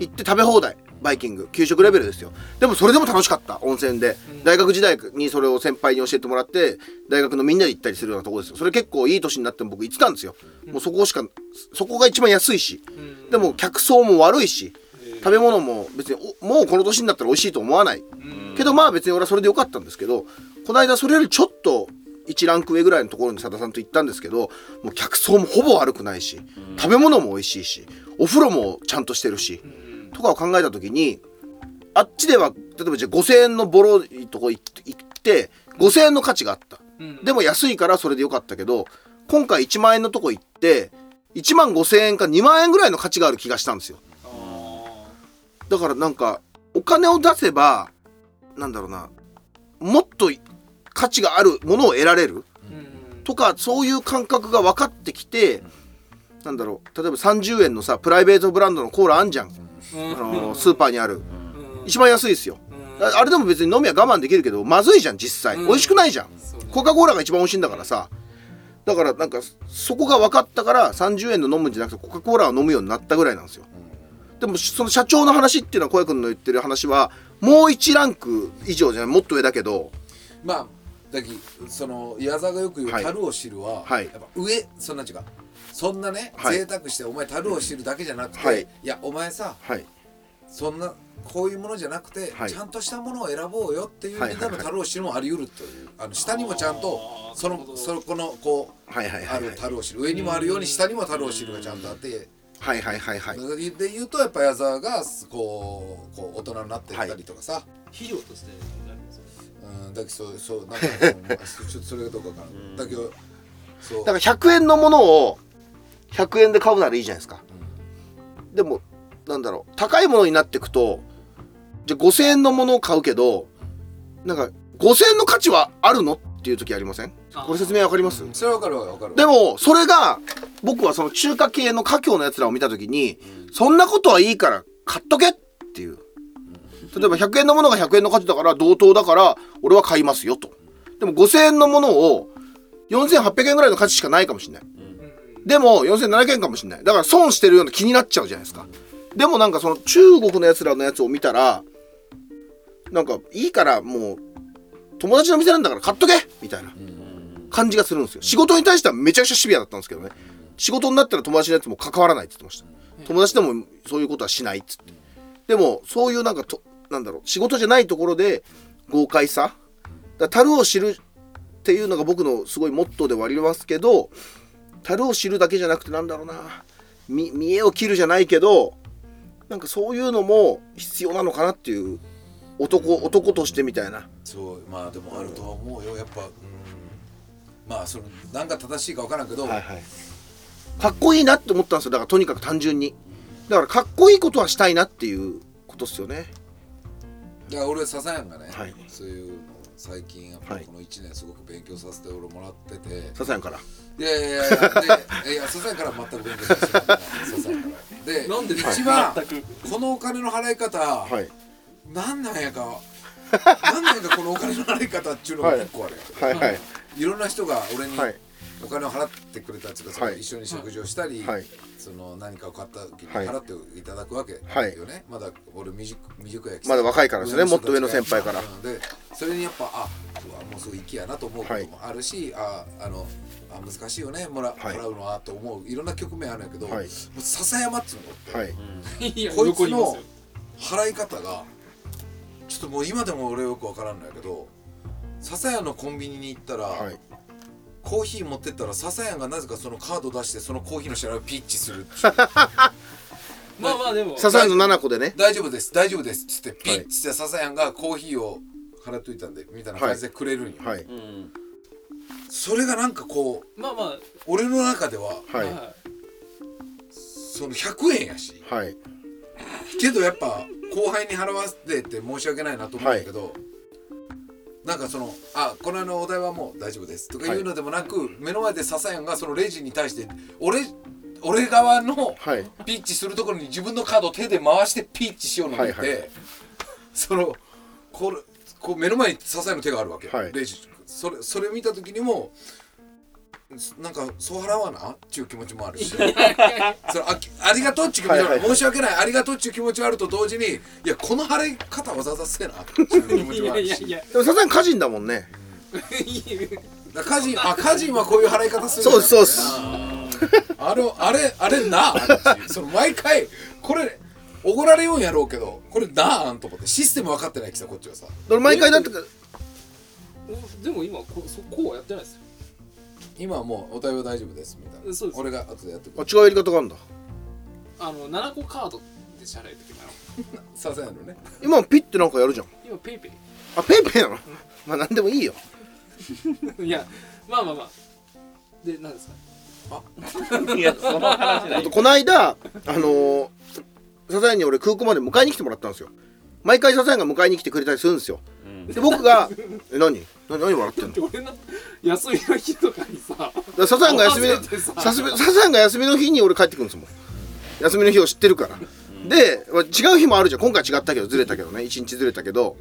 行って食べ放題。バイキング。給食レベルですよ。でもそれでも楽しかった。温泉で、大学時代にそれを先輩に教えてもらって大学のみんなで行ったりするようなとこですよ。それ結構いい年になっても僕行ってたんですよ、もうそこしかそこが一番安いし、うん。でも客層も悪いし。食べ物も別におもうこの年になったら美味しいと思わない、けどまあ別に俺はそれでよかったんですけどこの間それよりちょっと1ランク上ぐらいのところに佐田さんと行ったんですけどもう客層もほぼ悪くないし食べ物も美味しいしお風呂もちゃんとしてるし、とかを考えた時にあっちでは例えばじゃあ5,000円のボロいとこ行って行って5,000円の価値があった、うん。でも安いからそれでよかったけど今回1万円のとこ行って1万5,000円か2万円ぐらいの価値がある気がしたんですよ。あだからなんかお金を出せばなんだろうな。もっと価値があるものを得られる？とかそういう感覚が分かってきてなんだろう。例えば30円のさプライベートブランドのコーラあんじゃん、うん。あのスーパーにある。うん。一番安いですよ。うん。ああれでも別に飲みは我慢できるけどまずいじゃん実際、うん。美味しくないじゃん。コカ・コーラが一番美味しいんだからさ。だからなんかそこが分かったから30円の飲むんじゃなくてコカ・コーラを飲むようになったぐらいなんですよ。でもその社長の話っていうのは小谷君の言ってる話はもう1ランク以上じゃないもっと上だけど。まあだきその矢沢がよく言うはい。樽を知るは、はい。やっぱ上そんなん違うそんなね、はい。贅沢してお前樽を知るだけじゃなくて、はい。い、やお前さはい。そんなこういうものじゃなくて、はい。ちゃんとしたものを選ぼうよっていう意味での樽を知るもあり得るというあの下にもちゃんとそのそこのこうはいはいあるはい。はい樽を知る。上にもあるように下にも樽を知るがちゃんとあってはいはいはいはい。で言うとやっぱ矢沢がこうこう大人になっていったりとかさ、肥料としてなりますよね。うん、だけどそうそうなんかうん ちょっとそれがどうかわからん。だけどそう。だから100円のものを100円で買うならいいじゃないですか、でもなんだろう。高いものになっていくとじゃあ5000円のものを買うけどなんか5000円の価値はあるの？っていう時ありません？これ説明わかります？それはわかるわわかるでもそれが僕はその中華系の華僑のやつらを見た時にそんなことはいいから買っとけっていう。例えば100円のものが100円の価値だから同等だから俺は買いますよと。でも5000円のものを4800円ぐらいの価値しかないかもしれない。でも4700円かもしれない。だから損してるような気になっちゃうじゃないですか。でもなんかその中国のやつらのやつを見たらなんかいいからもう友達の店なんだから買っとけみたいな感じがするんですよ。仕事に対してはめちゃくちゃシビアだったんですけどね。仕事になったら友達のやつも関わらないって言ってました。友達でもそういうことはしないっつって。でもそういうなんかとなんだろう。仕事じゃないところで豪快さ。だ樽を知るっていうのが僕のすごいモットーではありますけど樽を知るだけじゃなくてなんだろうな。み見栄を切るじゃないけどなんかそういうのも必要なのかなっていう。男男としてみたいな。そうまあでもあるとは思うよ。やっぱうんまあその何が正しいかわからんけど、はいはい。かっこいいなって思ったんですよ。だからとにかく単純に。だからかっこいいことはしたいなっていうことですよね。だから俺笹谷がね、はい。そういうのを最近やっぱはい。この1年すごく勉強させて俺もらってて、笹谷から。いやいやいやいやでいや笹谷から全く勉強させてもらってない笹谷から。でなんで？一番このお金の払い方、はい。なんなんやか。なんなんやかこのお金の払い方っていうのが一個ある。やん、はいはいいろんな人が俺にはい。お金を払ってくれたっていうか、はい。一緒に食事をしたり、はい。その何かを買った時にはい。払っていただくわけはいよね、まだ俺未熟未熟やきまだ若いからですねもっと上の先輩から。うん。でそれにやっぱあうわもうすぐ粋やなと思うこともあるし、ああのあ難しいよねもら、はい。払うのはと思う。いろんな局面あるんやけど、はい。もう笹山っつうのって、こいつの払い方がちょっともう今でも俺よくわからんのやけど笹屋のコンビニに行ったら、はい。コーヒー持ってったら笹屋がなぜかそのカード出してそのコーヒーの支払いをピッチする まあまあでも。笹谷の7個でね。大丈夫です。大丈夫です。っつってピッチして笹屋がコーヒーを払っといたんでみたいな感じでくれるんよ、はい。うんそれがなんかこうまあまあ。俺の中でははい。はその100円やし。はい。けどやっぱ後輩に払わせてって申し訳ないなと思うんだけど、なんかその「あこのあのお題はもう大丈夫です」とかい。うのでもなく、目の前で笹谷がそのレジに対して俺俺側のはい。ピッチするところに自分のカードを手で回してピッチしようの見て、はいはい。そのこれこう目の前に支えの手があるわけ、はい。レジそれそれ見た時にもなんかそう払わなっていう気持ちもあるし。それあありがとうっていう気持ちもある、はいはいはい。申し訳ないありがとうっていう気持ちがあると同時にいやこの払い方わざわざせえなっていう気持いちもあるし。やいやいやでもさすがに歌人だもんね。だから家人あ家人はこういう払い方するそうですそう。ですあれあれあれなあその毎回これおごられようんやろうけどこれなあんと思って。システム分かってないきさこっちはさ。俺毎回だってでも今こそこうはやってないですよ今はもうお対応大丈夫ですみたいな。そうです。俺が後でやってくる。あ違うやり方があるんだ。あの7個カードで支払いときなの。させないのね。今ピッてなんかやるじゃん。今ペイペあペイペイなの？まあ何でもいいよ。イ いやまあまあまあ。で何ですか？いやその話ない。あとこの間あのー、サザエに俺空港まで迎えに来てもらったんですよ。毎回サザエが迎えに来てくれたりするんですよ。うんで僕が「え何？何何笑ってんの?」俺の休みの日とかにさだサザエが休みの合わせてさ。サスサザエが休みの日に俺帰ってくるんですもん。休みの日を知ってるから。でまあ違う日もあるじゃん。今回違ったけどずれたけどね。一日ずれたけど。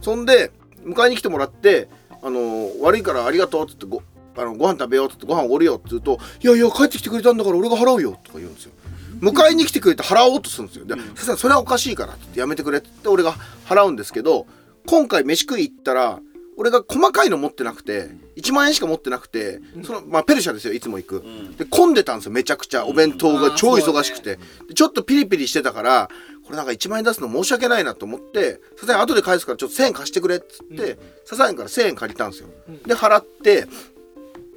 そんで迎えに来てもらって「あのー悪いからありがとう」っつってごあのご飯食べようっつってご飯おごるよって言うと「いやいや帰ってきてくれたんだから俺が払うよ」とか言うんですよ。迎えに来てくれて払おうとするんですよ。で「ささそれはおかしいから」って言ってやめてくれって俺が払うんですけど今回飯食い行ったら俺が細かいの持ってなくて1万円しか持ってなくてその、まあ、ペルシャですよいつも行く、で混んでたんですよめちゃくちゃ。お弁当が超忙しくて、でちょっとピリピリしてたからこれなんか1万円出すの申し訳ないなと思って「ささや後で返すからちょっと1000円貸してくれ」っつってささやから1000円借りたんですよ、で払って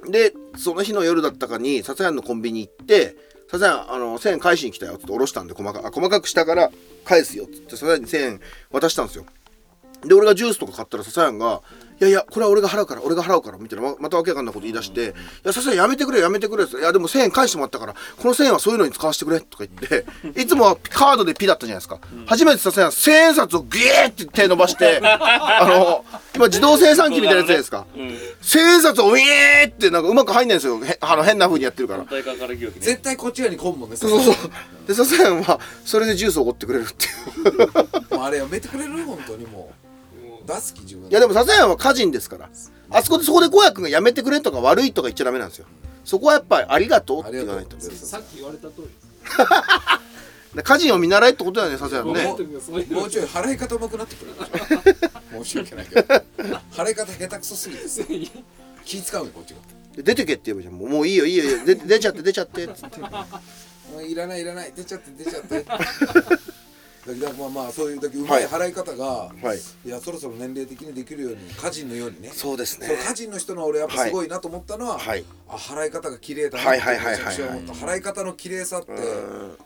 でその日の夜だったかに笹谷のコンビニ行って「笹谷あの1000円返しに来たよ」って下ろしたんで細かあ細かくしたから返すよっつって笹谷に1000円渡したんですよで俺がジュースとか買ったら笹谷が「いやいやこれは俺が払うから俺が払うから」みたいなままたわけわかんないこと言い出して「いや笹谷やめてくれやめてくれ」いやでも1000円返してもらったからこの1000円はそういうのに使わせてくれ」とか言って いつもはカードでピだったじゃないですか、初めて笹谷1000円札をギーって手伸ばして あの今自動生産機みたいなやつじゃないですか、千円札をウィーってなんかうまく入んないんですよ。へあの変な風にやってるから。絶対こっち側に来んもんねそうそうで笹谷はそれでジュースをおごってくれるっていう。あれやめてくれる本当にもう出す気自分いやでも笹谷は歌人ですから。あそこでそこで小谷君がやめてくれとか悪いとか言っちゃダメなんですよ。そこはやっぱりありがとうって言わないと。さっき言われた通りです。で歌人を見習えってことだよね笹谷はね。ごめんとかそういうのもうちょい払い方上手くなってくれる。申し訳ないけど。払い。方下手くそすぎて。さ気使うよこっちがで出てけって言えばじゃんもういいよいいよいいよ。で出ちゃって出ちゃってっつって。もういらないいらない。出ちゃって出ちゃってまあまあそういうだけうまい払い方が、はい。いやそろそろ年齢的にできるように歌人のようにね。そうですその歌人の人の俺やっぱすごいなと思ったのは、はい。あ払い方が綺麗だなはいはいはいはいはい。めちゃくちゃ思った。払い方の綺麗さってうん。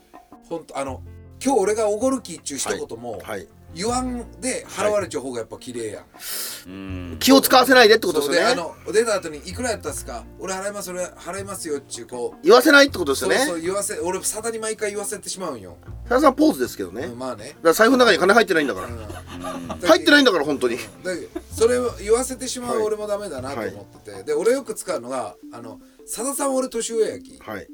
本当あの今日俺がおごる気っちゅう一言も、はい言わんで払われちゃう方がやっぱ綺麗やん、うん。気を使わせないでってことそうですよね。であの出た後にいくらやったっすか俺払います俺払いますよっちゅうこう。言わせないってことですそうよね。そう言わせ俺さだに毎回言わせてしまうんよ、笹谷さんポーズですけどね、うんまあね。だから財布の中に金入ってないんだから、入ってないんだから本当に。だけどそれを言わせてしまうはい。俺もダメだなと思ってて、で俺よく使うのがあのさださんは俺年上やき、はい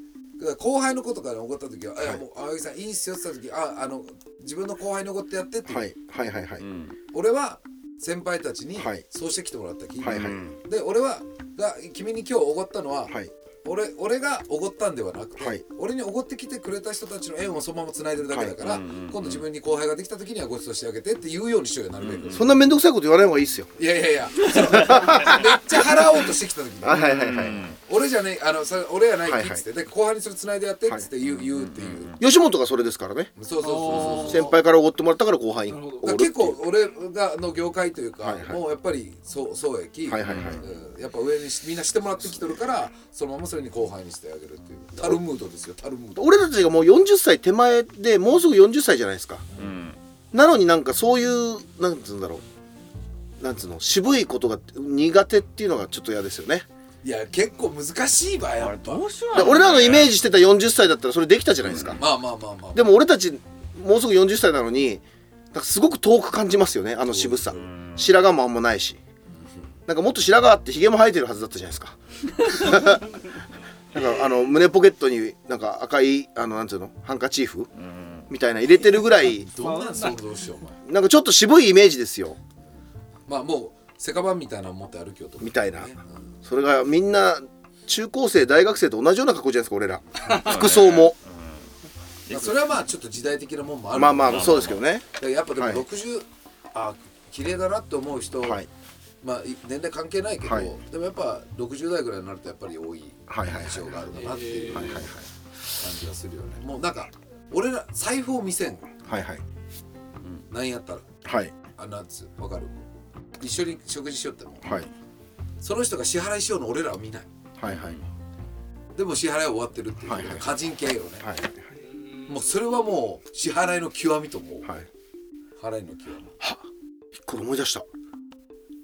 後輩のことから怒った時は「あい。やはいもう青木さんいいっすよ」って言った時ああの自分の後輩のことやってって。いう、はい。はいはいはい、うん。俺は先輩たちにはい。そうしてきてもらったき、はい。で俺はが君に今日おごったのは、はい俺俺がおごったんではなくて、はい。俺におごってきてくれた人たちの縁をそのままつないでるだけだから、はい。うんうんうん今度自分に後輩ができた時にはご馳走してあげてって言うようにしようよなるべく、そんな面倒くさいこと言わない方がいいっすよ。いやいやいや。めっちゃ払おうとしてきた時に、はいはいはいはい、俺じゃねあのそれ俺やないきっつって、はで後輩にそれつないでやってっつって言う,、言うっていう、吉本がそれですからね。そうそうそうそう先輩からおごってもらったから後輩に結構俺がの業界というか、はいはい。もうやっぱりそうそうはいはいはい。うんやっぱ上にしみんなしてもらってきとるからそのままそれに後輩にしてあげるっていう。タルムードですよタルムード。俺たちがもう40歳手前でもうすぐ40歳じゃないですか。うん。なのになんかそういうなんつうんだろう。なんつうの渋いことが苦手っていうのがちょっと嫌ですよね。いや結構難しいわやっぱ。どうしよう。だから俺らのイメージしてた40歳だったらそれできたじゃないですか、まあまあまあまあ。でも俺たちもうすぐ40歳なのになんかすごく遠く感じますよねあの渋さ。ん。白髪もあんまないし。なんかもっと白髪あってひげも生えてるはずだったじゃないですかなんかあの胸ポケットになんか赤いあのなんていうの？ハンカチーフ？うん。みたいな入れてるぐらい。どんなん想像しようお前。なんかちょっと渋いイメージですよ。まあもうセカバンみたいなの持って歩きようとみたいな。ねそれがみんな中高生大学生と同じような格好じゃないですか俺ら。服装も。まあそれはまあちょっと時代的なもんもあるまあまあそうですけどね。やっぱでもはい。60、あ綺麗だなって思う人、はいまあい年齢関係ないけど、はい。でもやっぱ60代ぐらいになるとやっぱり多いはいはいはい。印象があるかなっていうはいはいはい。感じがするよね。もうなんか俺ら財布を見せんはいはい。なん。やったら。はい。あなんつうわかる？一緒に食事しよってもはい。その人が支払いしようの俺らは見ない。はいはい。でも支払いは終わってるっていう、はいはい。過人系よね、はい。もうそれはもう支払いの極みと思う、はい。払いの極み。これ思い出した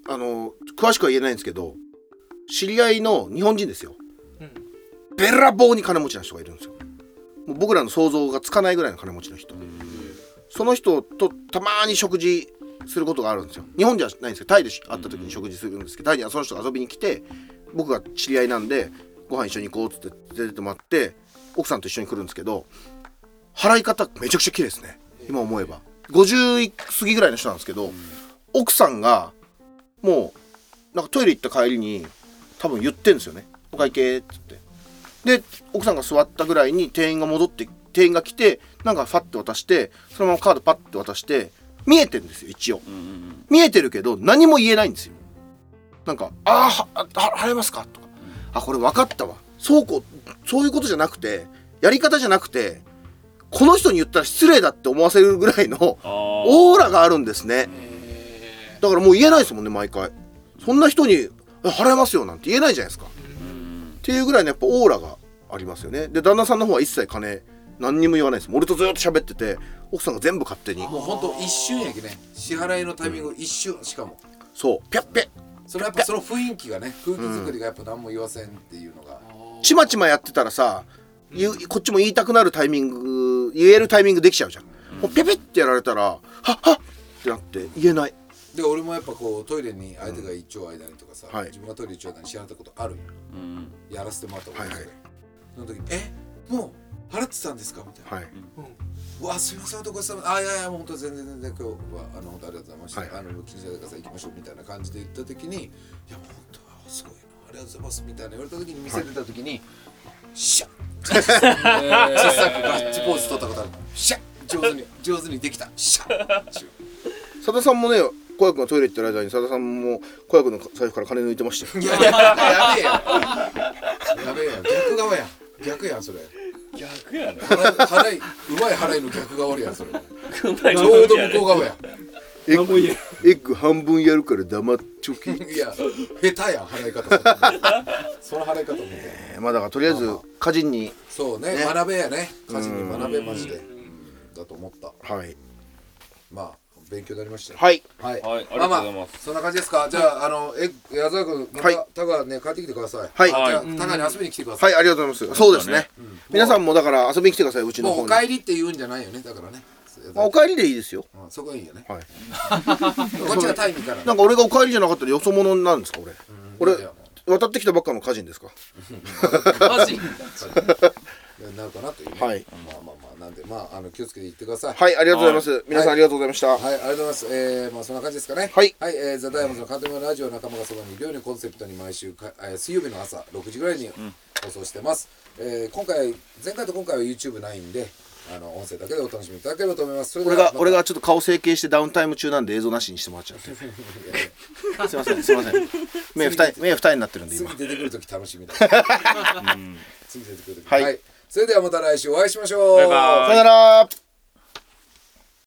あの詳しくは言えないんですけど知り合いの日本人ですよ、べらぼうに金持ちな人がいるんですよ。もう僕らの想像がつかないぐらいの金持ちの人、その人とたまに食事することがあるんですよ。日本じゃないんですけどタイで会った時に食事するんですけどタイにはその人が遊びに来て僕が知り合いなんでご飯一緒に行こうっつって連れてってもらって奥さんと一緒に来るんですけど払い方めちゃくちゃ綺麗ですね。今思えば。50過ぎぐらいの人なんですけど、奥さんがもうなんかトイレ行った帰りに多分言ってんですよね「お会計」っつって。で奥さんが座ったぐらいに店員が戻って店員が来てなんかファッて渡してそのままカードパッて渡して見えてるんですよ一応。見えてるけど何も言えないんですよ。なんか「ああ払えますか?」とか「あこれ分かったわ。そうこうそういうことじゃなくてやり方じゃなくてこの人に言ったら失礼だって思わせるぐらいのオーラがあるんですねだからもう言えないですもんね毎回。そんな人にえ払えますよなんて言えないじゃないですか。っていうぐらいのやっぱオーラがありますよね。で旦那さんの方は一切金何にも言わないです。俺とずっと喋ってて奥さんが全部勝手に。もうほんと一瞬やけね。支払いのタイミング一瞬しかも。そう。ピャッピャッそれやっぱその雰囲気がね空気作りがやっぱ何も言わせんっていうのが、ちまちまやってたらさ、言うこっちも言いたくなるタイミング言えるタイミングできちゃうじゃん、もうピャピャってやられたらはっはっってなって言えないで俺もやっぱこうトイレに相手が一丁間にとかさ、はい。自分がトイレ一丁間に支払ったことある。ようん。やらせてもらったことある、はいはい。その時に「えもう払ってたんですか?」みたいな。はい「うわすみません男さん。あいやいやもう本当全然全然今日はあの本当ありがとうございました、はいあの気にしないでください行きましょう」みたいな感じで言った時に「い。やもう本当はすごいなありがとうございます」みたいな言われた時に店出た時に「シャッ。小さくガッチポーズ取ったことある。シャッ。上手に上手にできた。シャッ。佐田さんもね小役がトイレ行ってる間に佐田さんも小役の財布から金抜いてましたよ。いやべえややべえや逆側や逆やんそれ。逆やね払いうまい払いの逆側やんそれ。ちょうど向こう側や。エッグエッグ半分やるから黙っちょきいや下手やん払い方。その払い方みたいなまあだからとりあえず家人に。そうねね。学べやね。家事に学べマジで。だと思った。はい。まあ勉強になりましたよ。はい。はい、はいありがとうございます。あまあそんな感じですか？じゃああのえ矢沢君まはい。たタガね帰ってきてください。はい。あじゃタガに遊びに来てくださはいいありがとうございます。そうですね。皆さんもだから遊びに来てくださいうちのお帰りって言うんじゃないよねだからね。まあお帰りでいいですよ。うんそこはいいよね。はい。こっちがタイにから。なんか俺がお帰りじゃなかったらよそ者なんですか俺俺渡ってきたばっかの家人ですか？マジ なるかなというね。はい。まあまあまあなんでまああの気をつけていってください。はいありがとうございます。皆さんありがとうございました。はい、ありがとうございます。えー、まあそんな感じですかね。はい。はい、えー、ザ・ダイヤモンドのカントリーマンラジオ仲間がそばにいるようにコンセプトに毎週か、えー、水曜日の朝6時ぐらいに放送してます。えー、今回、前回と今回は YouTube ないんで、あの、音声だけでお楽しみいただければと思います。そ俺が俺がちょっと顔整形してダウンタイム中なんで映像なしにしてもらっちゃって すいません。すいません。目二重目二重になってるんで今。次出てくるとき楽しみだ。次出てくるとき。はいそれではまた来週お会いしましょう。バイバイさよなら